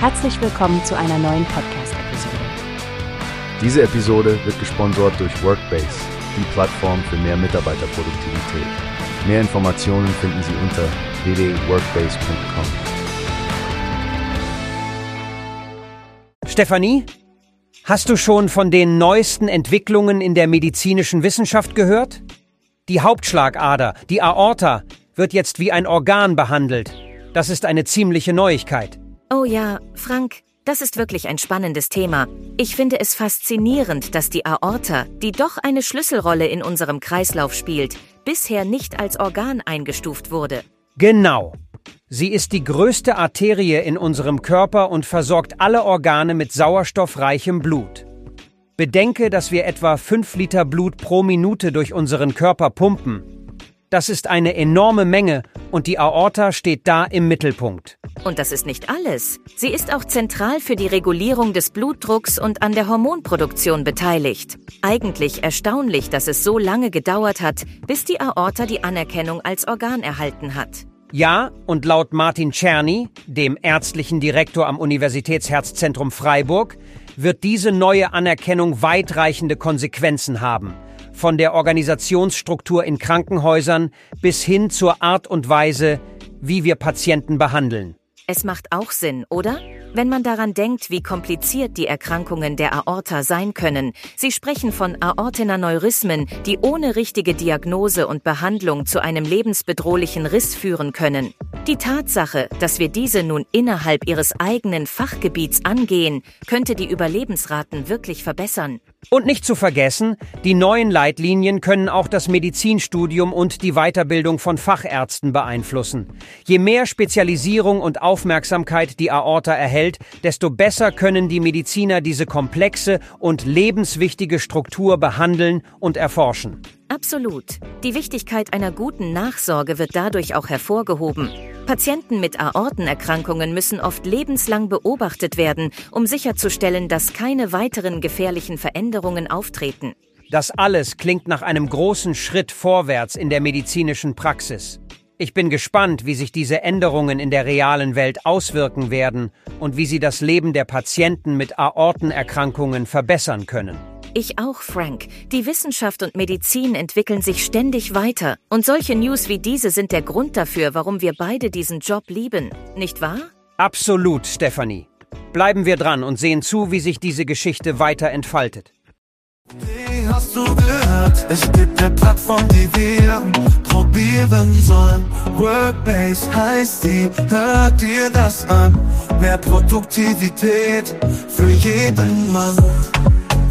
Herzlich willkommen zu einer neuen Podcast-Episode. Diese Episode wird gesponsert durch Workbase, die Plattform für mehr Mitarbeiterproduktivität. Mehr Informationen finden Sie unter www.workbase.com. Stefanie, hast du schon von den neuesten Entwicklungen in der medizinischen Wissenschaft gehört? Die Hauptschlagader, die Aorta, wird jetzt wie ein Organ behandelt. Das ist eine ziemliche Neuigkeit. Oh ja, Frank, das ist wirklich ein spannendes Thema. Ich finde es faszinierend, dass die Aorta, die doch eine Schlüsselrolle in unserem Kreislauf spielt, bisher nicht als Organ eingestuft wurde. Genau. Sie ist die größte Arterie in unserem Körper und versorgt alle Organe mit sauerstoffreichem Blut. Bedenke, dass wir etwa 5 Liter Blut pro Minute durch unseren Körper pumpen. Das ist eine enorme Menge und die Aorta steht da im Mittelpunkt. Und das ist nicht alles. Sie ist auch zentral für die Regulierung des Blutdrucks und an der Hormonproduktion beteiligt. Eigentlich erstaunlich, dass es so lange gedauert hat, bis die Aorta die Anerkennung als Organ erhalten hat. Ja, und laut Martin Czerny, dem ärztlichen Direktor am Universitätsherzzentrum Freiburg, wird diese neue Anerkennung weitreichende Konsequenzen haben von der Organisationsstruktur in Krankenhäusern bis hin zur Art und Weise, wie wir Patienten behandeln. Es macht auch Sinn, oder? Wenn man daran denkt, wie kompliziert die Erkrankungen der Aorta sein können, Sie sprechen von Aortenaneurysmen, die ohne richtige Diagnose und Behandlung zu einem lebensbedrohlichen Riss führen können. Die Tatsache, dass wir diese nun innerhalb ihres eigenen Fachgebiets angehen, könnte die Überlebensraten wirklich verbessern. Und nicht zu vergessen, die neuen Leitlinien können auch das Medizinstudium und die Weiterbildung von Fachärzten beeinflussen. Je mehr Spezialisierung und Aufmerksamkeit die Aorta erhält, desto besser können die Mediziner diese komplexe und lebenswichtige Struktur behandeln und erforschen. Absolut. Die Wichtigkeit einer guten Nachsorge wird dadurch auch hervorgehoben. Patienten mit Aortenerkrankungen müssen oft lebenslang beobachtet werden, um sicherzustellen, dass keine weiteren gefährlichen Veränderungen auftreten. Das alles klingt nach einem großen Schritt vorwärts in der medizinischen Praxis. Ich bin gespannt, wie sich diese Änderungen in der realen Welt auswirken werden und wie sie das Leben der Patienten mit Aortenerkrankungen verbessern können. Ich auch, Frank. Die Wissenschaft und Medizin entwickeln sich ständig weiter. Und solche News wie diese sind der Grund dafür, warum wir beide diesen Job lieben. Nicht wahr? Absolut, Stephanie. Bleiben wir dran und sehen zu, wie sich diese Geschichte weiter entfaltet. Wie hast du gehört? Es gibt eine Plattform, die wir probieren sollen. Workbase heißt die, hört dir das an. Mehr Produktivität für jeden Mann.